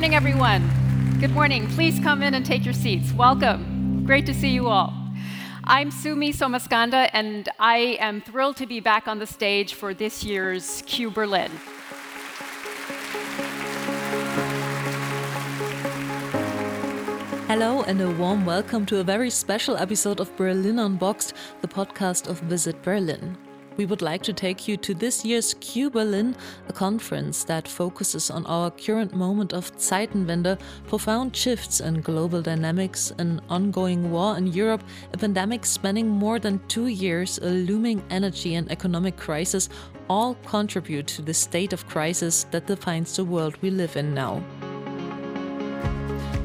morning, everyone. Good morning. Please come in and take your seats. Welcome. Great to see you all. I'm Sumi Somaskanda, and I am thrilled to be back on the stage for this year's Q Berlin. Hello, and a warm welcome to a very special episode of Berlin Unboxed, the podcast of Visit Berlin we would like to take you to this year's Q Berlin, a conference that focuses on our current moment of Zeitenwende, profound shifts in global dynamics, an ongoing war in Europe, a pandemic spanning more than two years, a looming energy and economic crisis, all contribute to the state of crisis that defines the world we live in now.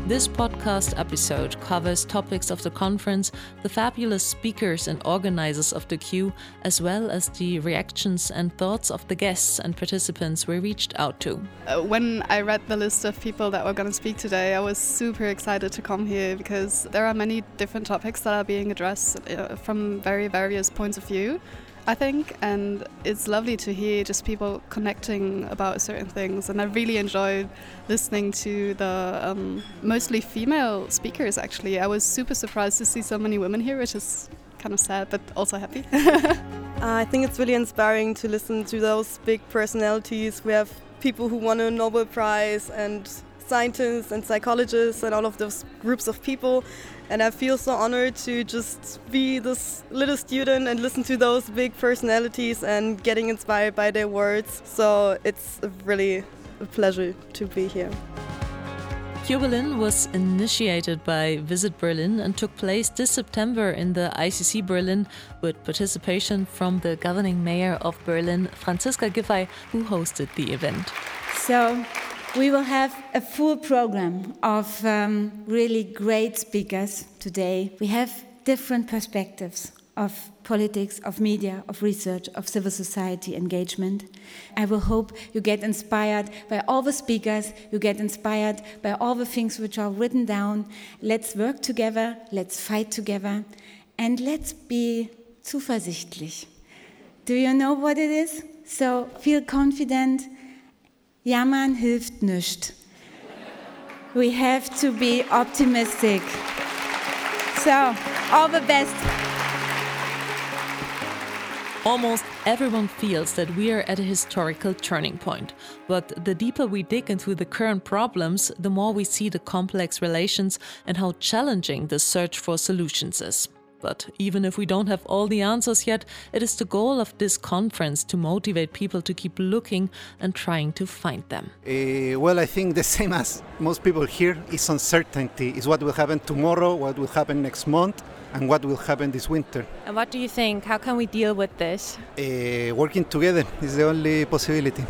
This podcast episode covers topics of the conference, the fabulous speakers and organizers of the Q, as well as the reactions and thoughts of the guests and participants we reached out to. Uh, when I read the list of people that were going to speak today, I was super excited to come here because there are many different topics that are being addressed uh, from very various points of view. I think, and it's lovely to hear just people connecting about certain things. And I really enjoyed listening to the um, mostly female speakers. Actually, I was super surprised to see so many women here, which is kind of sad, but also happy. I think it's really inspiring to listen to those big personalities. We have people who won a Nobel Prize and scientists and psychologists and all of those groups of people. And I feel so honored to just be this little student and listen to those big personalities and getting inspired by their words. So it's really a pleasure to be here. Q Berlin was initiated by Visit Berlin and took place this September in the ICC Berlin with participation from the governing mayor of Berlin, Franziska Giffey, who hosted the event. So we will have a full program of um, really great speakers today. We have different perspectives of politics, of media, of research, of civil society engagement. I will hope you get inspired by all the speakers, you get inspired by all the things which are written down. Let's work together, let's fight together, and let's be zuversichtlich. Do you know what it is? So feel confident Jammern hilft nicht. We have to be optimistic. So, all the best. Almost everyone feels that we are at a historical turning point. But the deeper we dig into the current problems, the more we see the complex relations and how challenging the search for solutions is. But even if we don't have all the answers yet, it is the goal of this conference to motivate people to keep looking and trying to find them. Uh, well, I think the same as most people here is uncertainty. Is what will happen tomorrow, what will happen next month, and what will happen this winter. And what do you think? How can we deal with this? Uh, working together is the only possibility.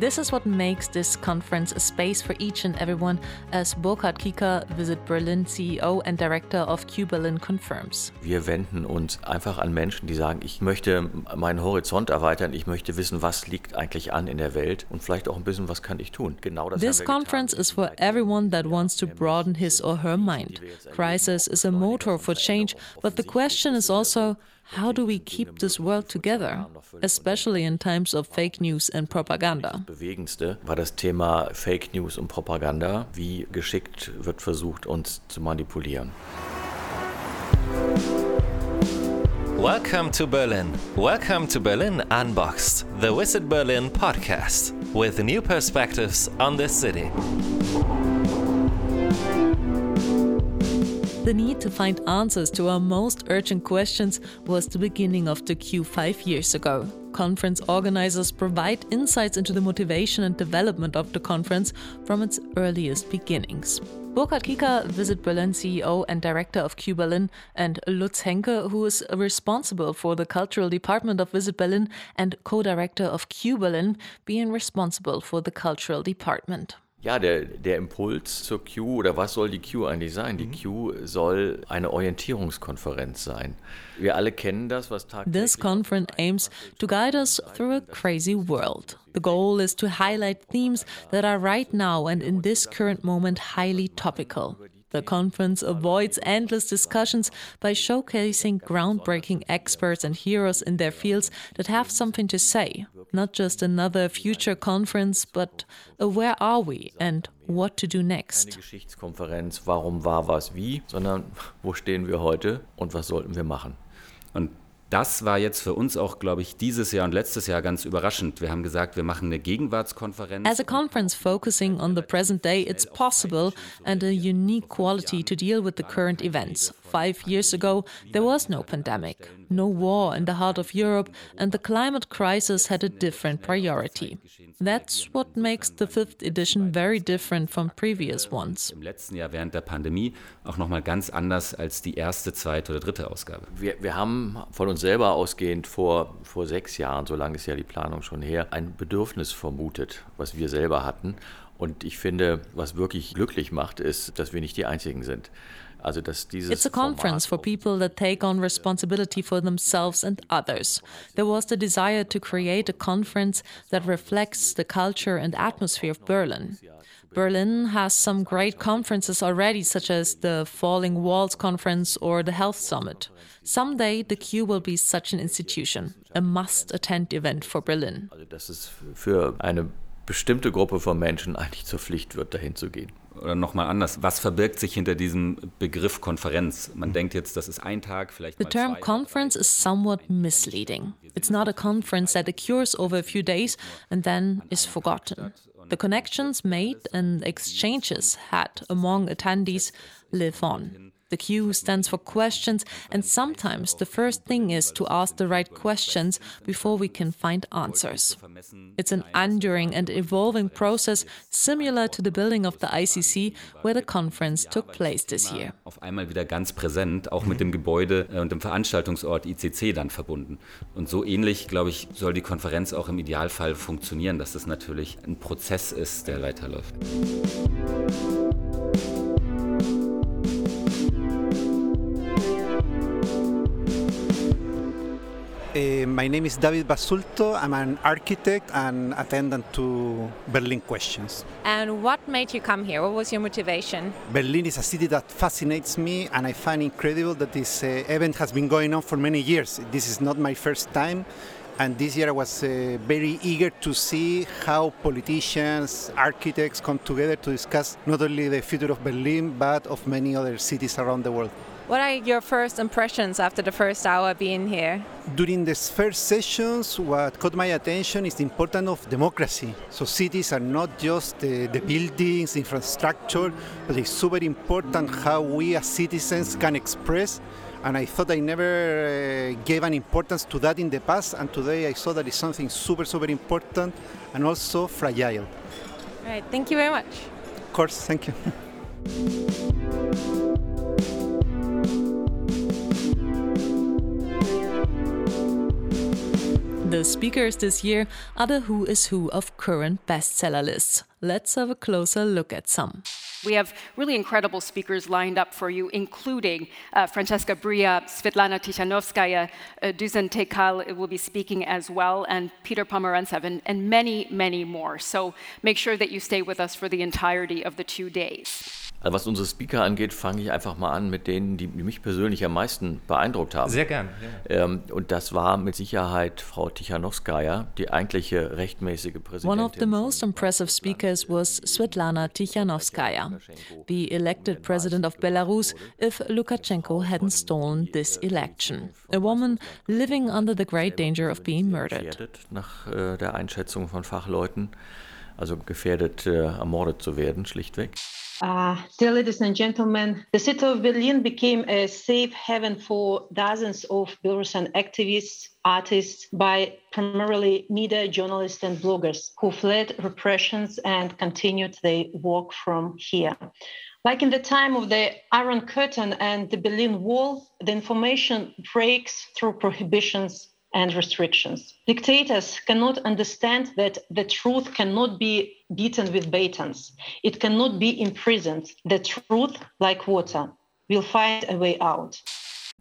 This is what makes this conference a space for each and everyone, as Burkhard Kieker, Visit Berlin CEO and Director of Q Berlin confirms. Wir wenden uns einfach an Menschen, die sagen, ich möchte meinen Horizont erweitern, ich möchte wissen, was liegt eigentlich an in der Welt und vielleicht auch ein bisschen, was kann ich tun. Genau das This conference is for everyone that wants to broaden his or her mind. Crisis is a motor for change, but the question is also how do we keep this world together, especially in times of fake news and propaganda? Das bewegendste war das Thema Fake News und Propaganda. Wie geschickt wird versucht, uns zu manipulieren. Welcome to Berlin. Welcome to Berlin Unboxed, the Visit Berlin podcast, with new perspectives on the city. The need to find answers to our most urgent questions was the beginning of the Q five years ago. Conference organizers provide insights into the motivation and development of the conference from its earliest beginnings. Burkhard Kieker, Visit Berlin CEO and Director of Q Berlin, and Lutz Henke, who is responsible for the cultural department of Visit Berlin and co director of Q Berlin, being responsible for the cultural department. Ja, der, der Impuls zur Q oder was soll die Q eigentlich sein? Die mhm. Q soll eine Orientierungskonferenz sein. Wir alle kennen das, was This conference aims to guide us through a crazy world. The goal is to highlight themes that are right now and in this current moment highly topical. The conference avoids endless discussions by showcasing groundbreaking experts and heroes in their fields that have something to say. Not just another future conference, but a where are we and what to do next. Eine Geschichtskonferenz, warum war was wie, sondern wo stehen wir heute und was sollten wir machen. Und das war jetzt für uns auch, glaube ich, dieses Jahr und letztes Jahr ganz überraschend. Wir haben gesagt, wir machen eine Gegenwartskonferenz. As a conference focusing on the present day, it's possible and a unique quality to deal with the current events. Five years ago, there was no pandemic, no war in the heart of Europe, and the climate crisis had a different priority. That's what makes the fifth edition very different from previous ones. Im letzten Jahr während der Pandemie auch nochmal ganz anders als die erste, zweite oder dritte Ausgabe. Wir, wir haben von uns selber ausgehend vor, vor sechs Jahren, so lange ist ja die Planung schon her, ein Bedürfnis vermutet, was wir selber hatten. Und ich finde, was wirklich glücklich macht, ist, dass wir nicht die Einzigen sind. Also, dass dieses It's a conference for people that take on responsibility for themselves and others. There was the desire to create a conference that reflects the culture and atmosphere of Berlin. Berlin has some great conferences already, such as the Falling Walls Conference or the Health Summit. Someday, the Q will be such an institution, a must attend event for Berlin. Also, dass es für eine bestimmte Gruppe von Menschen eigentlich zur Pflicht wird, dahin zu gehen. Oder nochmal anders, was verbirgt sich hinter diesem Begriff Konferenz? Man denkt jetzt, das ist ein Tag, vielleicht The mal term zwei. conference is somewhat misleading. It's not a conference that occurs over a few days and then is forgotten. The connections made and exchanges had among attendees live on. The Q stands for questions, and sometimes the first thing is to ask the right questions before we can find answers. It's an enduring and evolving process similar to the building of the ICC, where the conference took place this year. Auf einmal wieder ganz präsent, auch mit dem Gebäude äh, und dem Veranstaltungsort ICC dann verbunden. Und so ähnlich, glaube ich, soll die Konferenz auch im Idealfall funktionieren, dass das natürlich ein Prozess ist, der weiterläuft. My name is David Basulto. I'm an architect and attendant to Berlin Questions. And what made you come here? What was your motivation? Berlin is a city that fascinates me, and I find incredible that this uh, event has been going on for many years. This is not my first time, and this year I was uh, very eager to see how politicians, architects come together to discuss not only the future of Berlin but of many other cities around the world. What are your first impressions after the first hour being here? During the first sessions, what caught my attention is the importance of democracy. So cities are not just the, the buildings, the infrastructure, but it's super important how we as citizens can express. And I thought I never uh, gave an importance to that in the past, and today I saw that it's something super, super important and also fragile. All right, thank you very much. Of course, thank you. The speakers this year are the who is who of current bestseller lists. Let's have a closer look at some. We have really incredible speakers lined up for you, including uh, Francesca Bria, Svetlana Tikhanovskaya, uh, Düzen Tekkal will be speaking as well, and Peter Pomerantsev, and, and many, many more. So make sure that you stay with us for the entirety of the two days. Also was unsere Speaker angeht, fange ich einfach mal an mit denen, die mich persönlich am meisten beeindruckt haben. Sehr gern. Ähm, und das war mit Sicherheit Frau Tichanowskaja, die eigentliche rechtmäßige Präsidentin. One of the most impressive speakers was Svetlana Tikhanovskaya, the elected president of Belarus if Lukashenko hadn't stolen this election. A woman living under the great danger of being murdered. Gefährdet, nach äh, der Einschätzung von Fachleuten, also gefährdet, äh, ermordet zu werden, schlichtweg. Uh, dear ladies and gentlemen, the city of Berlin became a safe haven for dozens of Belarusian activists, artists, by primarily media journalists and bloggers who fled repressions and continued their work from here. Like in the time of the Iron Curtain and the Berlin Wall, the information breaks through prohibitions and restrictions. Dictators cannot understand that the truth cannot be beaten with batons. It cannot be imprisoned. The truth, like water, will find a way out.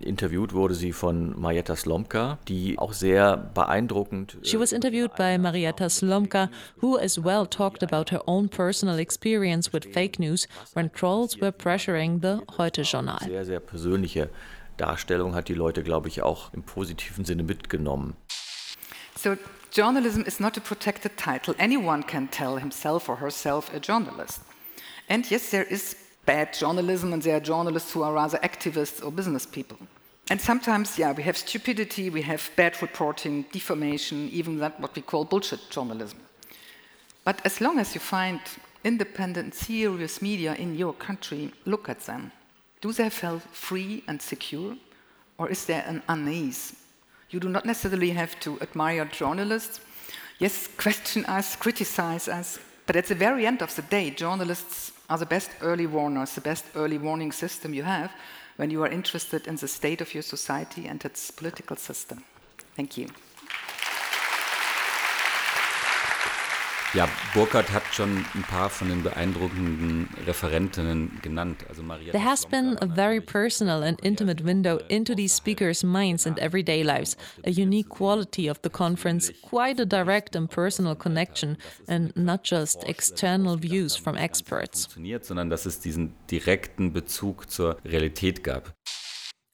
Interviewt wurde sie von Marietta Slomka, die auch sehr beeindruckend. She was äh, interviewed by Marietta Slomka, who as well talked about her own personal experience with fake news when trolls were pressuring the Heute-Journal. Sehr, sehr persönliche Darstellung hat die Leute, glaube ich, auch im positiven Sinne mitgenommen. So journalism is not a protected title. Anyone can tell himself or herself a journalist. And yes, there is bad journalism, and there are journalists who are rather activists or business people. And sometimes, yeah, we have stupidity, we have bad reporting, defamation, even that what we call bullshit journalism. But as long as you find independent, serious media in your country, look at them. Do they feel free and secure? Or is there an unease? You do not necessarily have to admire journalists. Yes, question us, criticize us, but at the very end of the day, journalists are the best early warners, the best early warning system you have when you are interested in the state of your society and its political system. Thank you. Ja, Burkhardt hat schon ein paar von den beeindruckenden Referentinnen genannt. Also Maria There has been a very personal and intimate window into these speakers' minds and everyday lives, a unique quality of the conference, quite a direct and personal connection, and not just external views from experts. Sondern dass es diesen direkten Bezug zur Realität gab.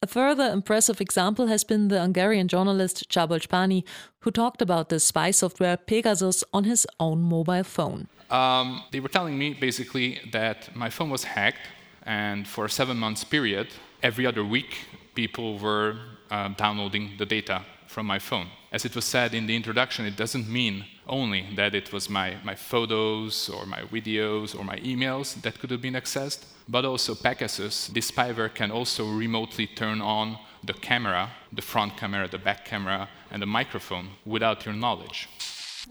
A further impressive example has been the Hungarian journalist Szabolcs Panyi, who talked about the spy software Pegasus on his own mobile phone. Um, they were telling me basically that my phone was hacked, and for a seven months period, every other week, people were uh, downloading the data from my phone. As it was said in the introduction, it doesn't mean only that it was my, my photos or my videos or my emails that could have been accessed, but also Pegasus. This spyware can also remotely turn on the camera, the front camera, the back camera, and the microphone without your knowledge.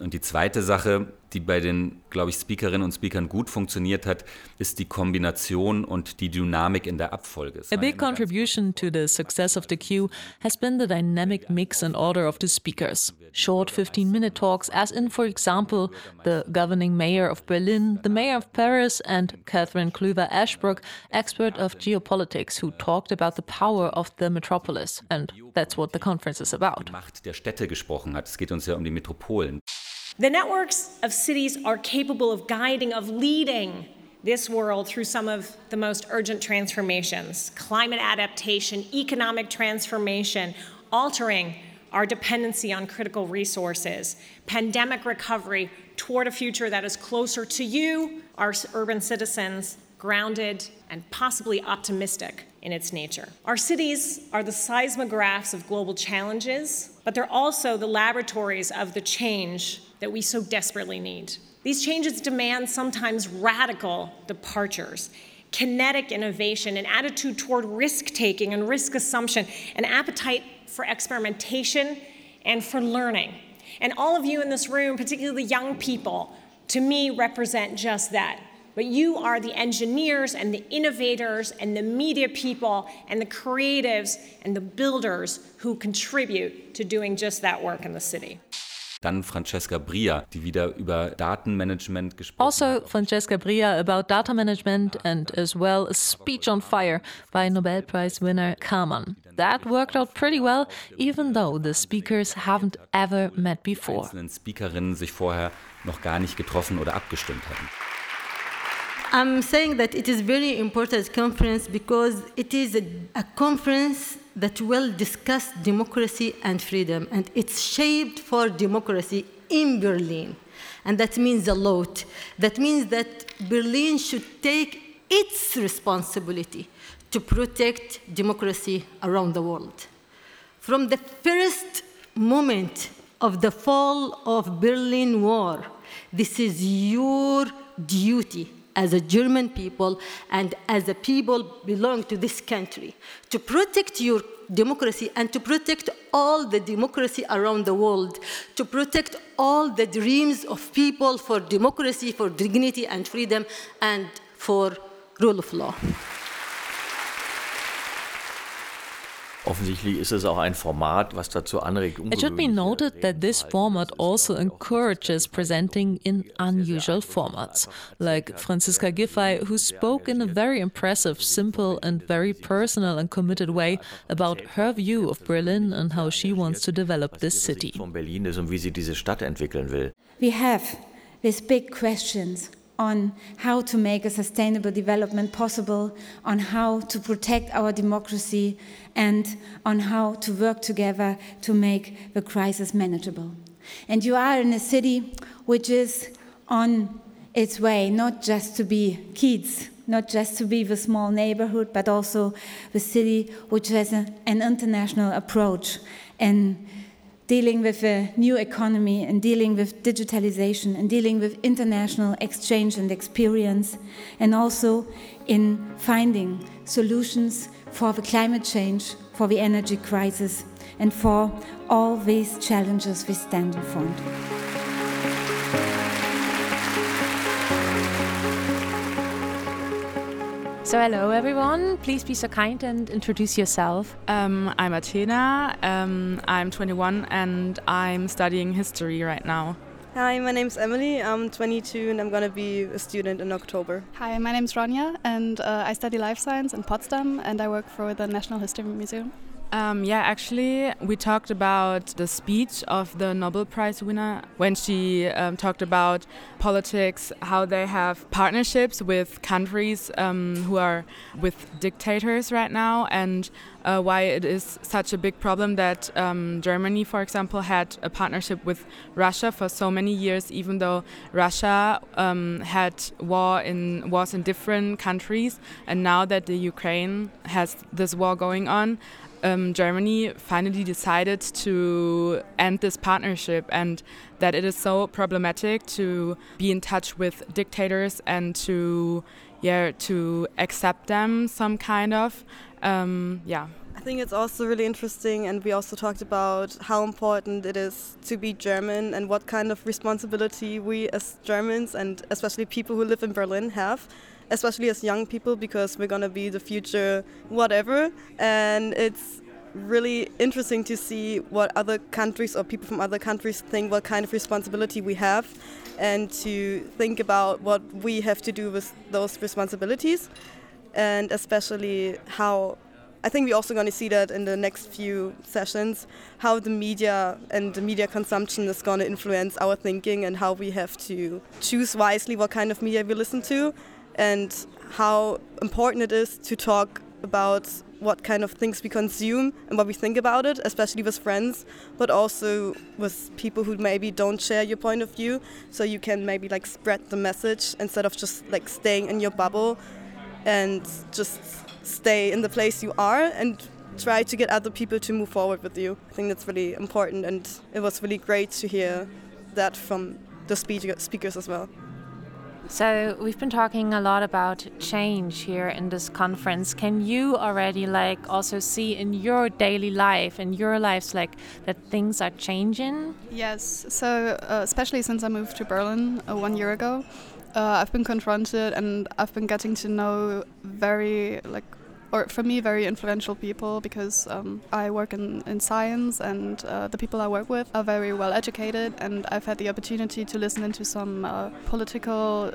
Und die zweite Sache, die bei den, glaube ich, Speakerinnen und Speakern gut funktioniert hat, ist die Kombination und die Dynamik in der Abfolge. A big contribution to the success of the queue has been the dynamic mix and order of the speakers. Short 15 minute talks, as in, for example, the governing mayor of Berlin, the mayor of Paris, and Catherine Kluwer Ashbrook, expert of geopolitics, who talked about the power of the metropolis. And that's what the conference is about. Macht der Städte gesprochen hat. Es geht uns ja um die Metropolen. The networks of cities are capable of guiding, of leading this world through some of the most urgent transformations climate adaptation, economic transformation, altering our dependency on critical resources, pandemic recovery toward a future that is closer to you, our urban citizens, grounded and possibly optimistic in its nature. Our cities are the seismographs of global challenges, but they're also the laboratories of the change that we so desperately need. These changes demand sometimes radical departures, kinetic innovation, an attitude toward risk taking and risk assumption, an appetite for experimentation and for learning. And all of you in this room, particularly young people, to me represent just that. But you are the engineers and the innovators and the media people and the creatives and the builders who contribute to doing just that work in the city. Dann Francesca Bria, die wieder über Datenmanagement gesprochen Also Francesca Bria about data management and as well a speech on fire by Nobel Prize winner Kaman. That worked out pretty well, even though the speakers haven't ever met before. Einzelnen Speakerinnen sich vorher noch gar nicht getroffen oder abgestimmt hatten. I'm saying that it is very important conference because it is a, a conference that will discuss democracy and freedom, and it's shaped for democracy in Berlin. And that means a lot. That means that Berlin should take its responsibility to protect democracy around the world. From the first moment of the fall of Berlin Wall, this is your duty as a German people and as a people belong to this country to protect your democracy and to protect all the democracy around the world, to protect all the dreams of people for democracy, for dignity and freedom, and for rule of law. Offensichtlich ist es auch ein Format, was dazu anregt. It should be noted that this format also encourages presenting in unusual formats, like Franziska Giffey, who spoke in a very impressive, simple, and very personal and committed way about her view of Berlin and how she wants to develop this city. Von Berlin ist und wie sie diese Stadt entwickeln will. We have these big questions on how to make a sustainable development possible, on how to protect our democracy, and on how to work together to make the crisis manageable. And you are in a city which is on its way, not just to be kids, not just to be the small neighborhood, but also the city which has a, an international approach and dealing with a new economy and dealing with digitalization and dealing with international exchange and experience, and also in finding solutions for the climate change, for the energy crisis, and for all these challenges we stand in front. So, hello everyone. Please be so kind and introduce yourself. Um, I'm Athena. Um, I'm 21 and I'm studying history right now. Hi, my name's Emily. I'm 22 and I'm going to be a student in October. Hi, my name's Ronja and uh, I study life science in Potsdam and I work for the National History Museum. Um, yeah, actually, we talked about the speech of the Nobel Prize winner when she um, talked about politics, how they have partnerships with countries um, who are with dictators right now, and uh, why it is such a big problem that um, Germany, for example, had a partnership with Russia for so many years, even though Russia um, had war in wars in different countries, and now that the Ukraine has this war going on um, Germany finally decided to end this partnership and that it is so problematic to be in touch with dictators and to yeah to accept them some kind of um, yeah. I think it's also really interesting, and we also talked about how important it is to be German and what kind of responsibility we as Germans and especially people who live in Berlin have especially as young people because we're going to be the future whatever. And it's really interesting to see what other countries or people from other countries think what kind of responsibility we have and to think about what we have to do with those responsibilities. And especially how I think we're also going to see that in the next few sessions how the media and the media consumption is going to influence our thinking and how we have to choose wisely what kind of media we listen to and how important it is to talk about what kind of things we consume and what we think about it, especially with friends, but also with people who maybe don't share your point of view. So you can maybe like spread the message instead of just like staying in your bubble and just stay in the place you are and try to get other people to move forward with you. I think that's really important and it was really great to hear that from the speakers as well. So we've been talking a lot about change here in this conference. Can you already like also see in your daily life, in your lives, like that things are changing? Yes. So uh, especially since I moved to Berlin uh, one year ago, uh, I've been confronted and I've been getting to know very like or for me, very influential people because um, I work in, in science and uh, the people I work with are very well educated. And I've had the opportunity to listen into some uh, political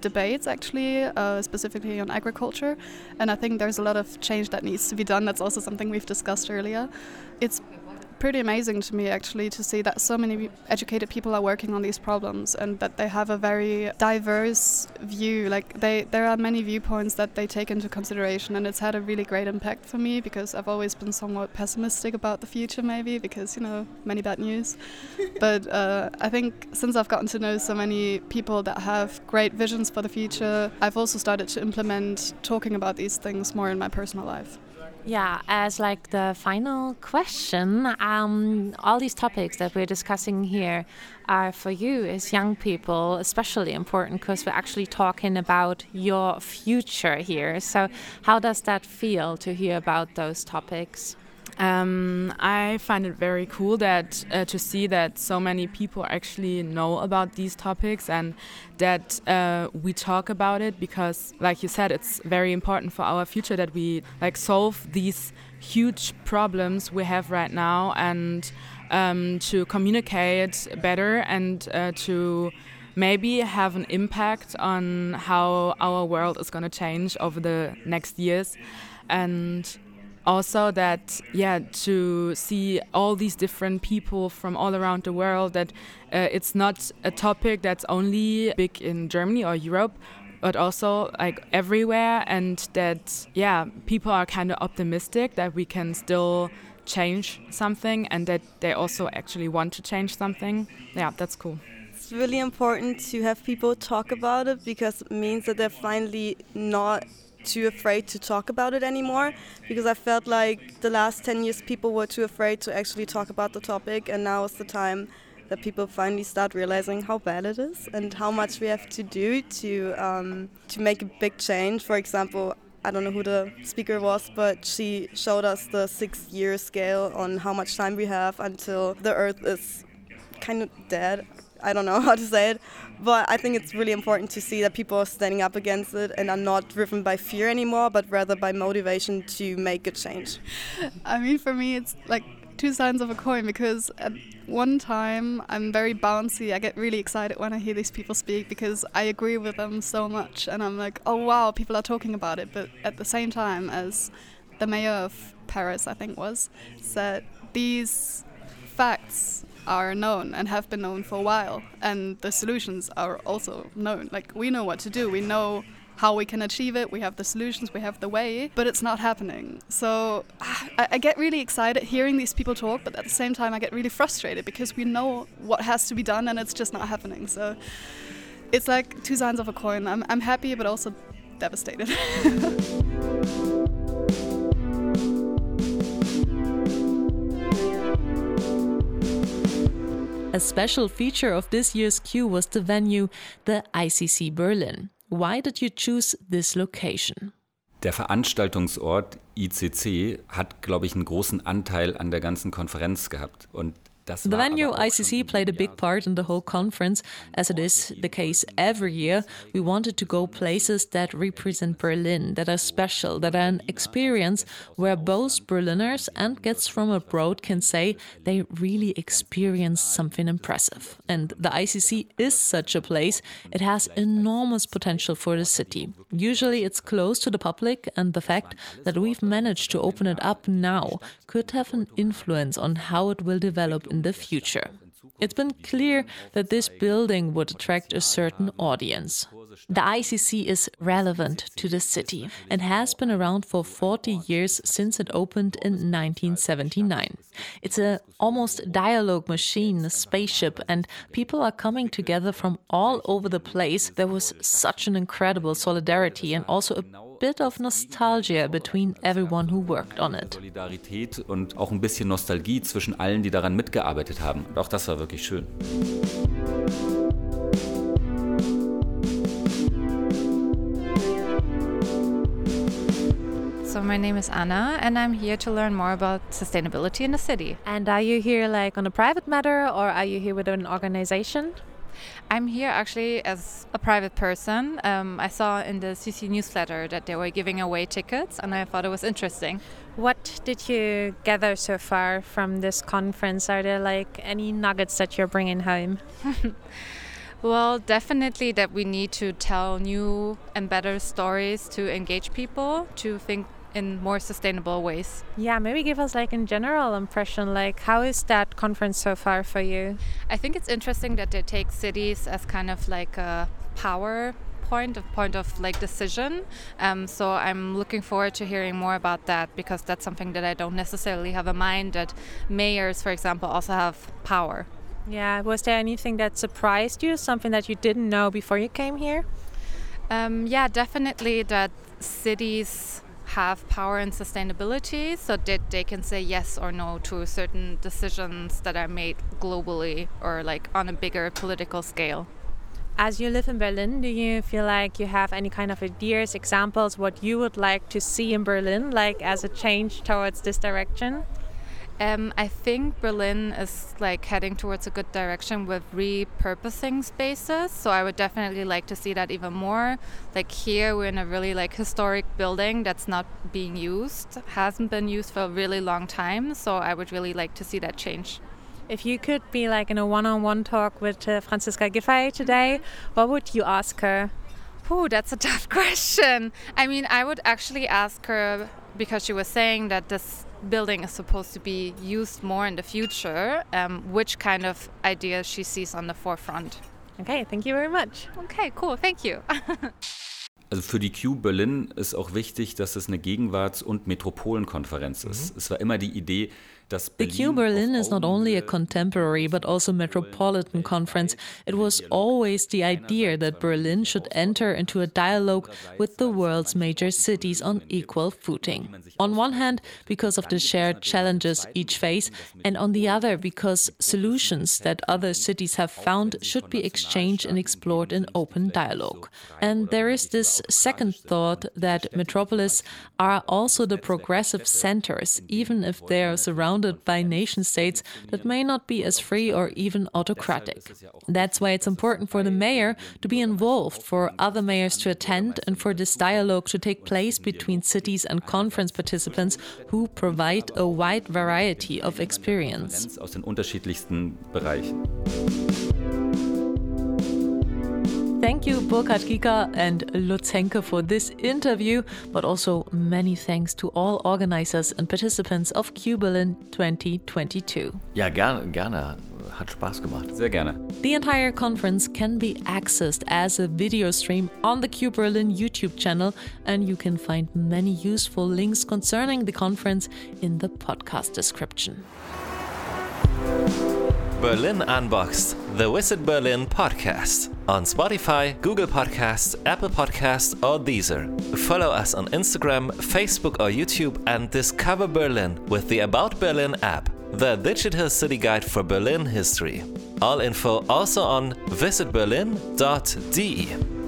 debates actually, uh, specifically on agriculture. And I think there's a lot of change that needs to be done. That's also something we've discussed earlier. It's pretty amazing to me actually to see that so many educated people are working on these problems and that they have a very diverse view. Like they there are many viewpoints that they take into consideration and it's had a really great impact for me because I've always been somewhat pessimistic about the future maybe because you know many bad news. But uh, I think since I've gotten to know so many people that have great visions for the future I've also started to implement talking about these things more in my personal life yeah, as like the final question, um, all these topics that we're discussing here are for you as young people especially important because we're actually talking about your future here. So, how does that feel to hear about those topics? Um, I find it very cool that uh, to see that so many people actually know about these topics and that uh, we talk about it because, like you said, it's very important for our future that we like solve these huge problems we have right now and um, to communicate better and uh, to maybe have an impact on how our world is going to change over the next years. And also that yeah to see all these different people from all around the world that uh, it's not a topic that's only big in Germany or Europe but also like everywhere, and that yeah, people are kind of optimistic that we can still change something and that they also actually want to change something. Yeah, that's cool. It's really important to have people talk about it because it means that they're finally not too afraid to talk about it anymore because I felt like the last 10 years people were too afraid to actually talk about the topic and now is the time that people finally start realizing how bad it is and how much we have to do to um, to make a big change. For example, I don't know who the speaker was, but she showed us the six year scale on how much time we have until the Earth is kind of dead. I don't know how to say it, but I think it's really important to see that people are standing up against it and are not driven by fear anymore, but rather by motivation to make a change. I mean, for me, it's like two sides of a coin because at one time I'm very bouncy. I get really excited when I hear these people speak because I agree with them so much, and I'm like, oh wow, people are talking about it. But at the same time, as the mayor of Paris, I think was, said, these facts are known and have been known for a while, and the solutions are also known. Like we know what to do. We know how we can achieve it. We have the solutions, we have the way, but it's not happening. So I, I, get really excited hearing these people talk, but at the same time, I get really frustrated because we know what has to be done and it's just not happening. So it's like two sides of a coin. I'm, I'm happy, but also devastated. A special feature of this year's Q was the venue, the ICC Berlin. Why did you choose this location? Der Veranstaltungsort ICC hat, glaube ich, einen großen Anteil an der ganzen Konferenz gehabt. Und The venue ICC played a big part in the whole conference, as it is the case every year. We wanted to go places that represent Berlin, that are special, that are an experience where both Berliners and guests from abroad can say they really experienced something impressive. And the ICC is such a place. It has enormous potential for the city. Usually it's closed to the public, and the fact that we've managed to open it up now could have an influence on how it will develop in the future. It's been clear that this building would attract a certain audience. The ICC is relevant to the city and has been around for 40 years since it opened in 1979. It's a almost dialogue machine, a spaceship, and people are coming together from all over the place. There was such an incredible solidarity and also a bit of nostalgia between everyone who worked on it. Solidarität und auch ein bisschen Nostalgie zwischen allen, die daran mitgearbeitet haben. Und auch das war wirklich schön. So my name is Anna and I'm here to learn more about sustainability in the city. And are you here like on a private matter or are you here with an organization? I'm here actually as a private person. Um, I saw in the CC newsletter that they were giving away tickets, and I thought it was interesting. What did you gather so far from this conference? Are there like any nuggets that you're bringing home? well, definitely that we need to tell new and better stories to engage people, to think in more sustainable ways. Yeah, maybe give us like in general impression like how is that conference so far for you? I think it's interesting that they take cities as kind of like a power point, a point of like decision. Um, so I'm looking forward to hearing more about that because that's something that I don't necessarily have in mind. That mayors, for example, also have power. Yeah. Was there anything that surprised you? Something that you didn't know before you came here? Um, yeah, definitely that cities have power and sustainability so that they can say yes or no to certain decisions that are made globally or like on a bigger political scale. As you live in Berlin, do you feel like you have any kind of ideas, examples, what you would like to see in Berlin, like as a change towards this direction? Um, I think Berlin is like heading towards a good direction with repurposing spaces. So I would definitely like to see that even more. Like here, we're in a really like historic building that's not being used, hasn't been used for a really long time. So I would really like to see that change. If you could be like in a one-on-one talk with uh, Franziska Giffey today, what would you ask her? Oh, that's a tough question. I mean, I would actually ask her because she was saying that this building is supposed to be used more in the future, um, which kind of ideas she sees on the forefront. Okay, thank you very much. Okay, cool. Thank you. Also für die Q Berlin ist auch wichtig, dass es eine Gegenwarts- und Metropolenkonferenz ist. Mhm. Es war immer die Idee, The Q Berlin is not only a contemporary but also metropolitan conference. It was always the idea that Berlin should enter into a dialogue with the world's major cities on equal footing. On one hand, because of the shared challenges each face, and on the other, because solutions that other cities have found should be exchanged and explored in open dialogue. And there is this second thought that metropolis are also the progressive centers, even if they are surrounded by nation states that may not be as free or even autocratic. That's why it's important for the mayor to be involved, for other mayors to attend, and for this dialogue to take place between cities and conference participants who provide a wide variety of experience. Thank you, Burkhard Kieker and Lutz Henke, for this interview, but also many thanks to all organizers and participants of Q Berlin 2022. Ja, gerne, gerne. Hat Spaß gemacht. Sehr gerne. The entire conference can be accessed as a video stream on the Q Berlin YouTube channel, and you can find many useful links concerning the conference in the podcast description. Berlin Unboxed, the Visit Berlin podcast on Spotify, Google Podcasts, Apple Podcasts, or Deezer. Follow us on Instagram, Facebook, or YouTube and discover Berlin with the About Berlin app, the digital city guide for Berlin history. All info also on visitberlin.de.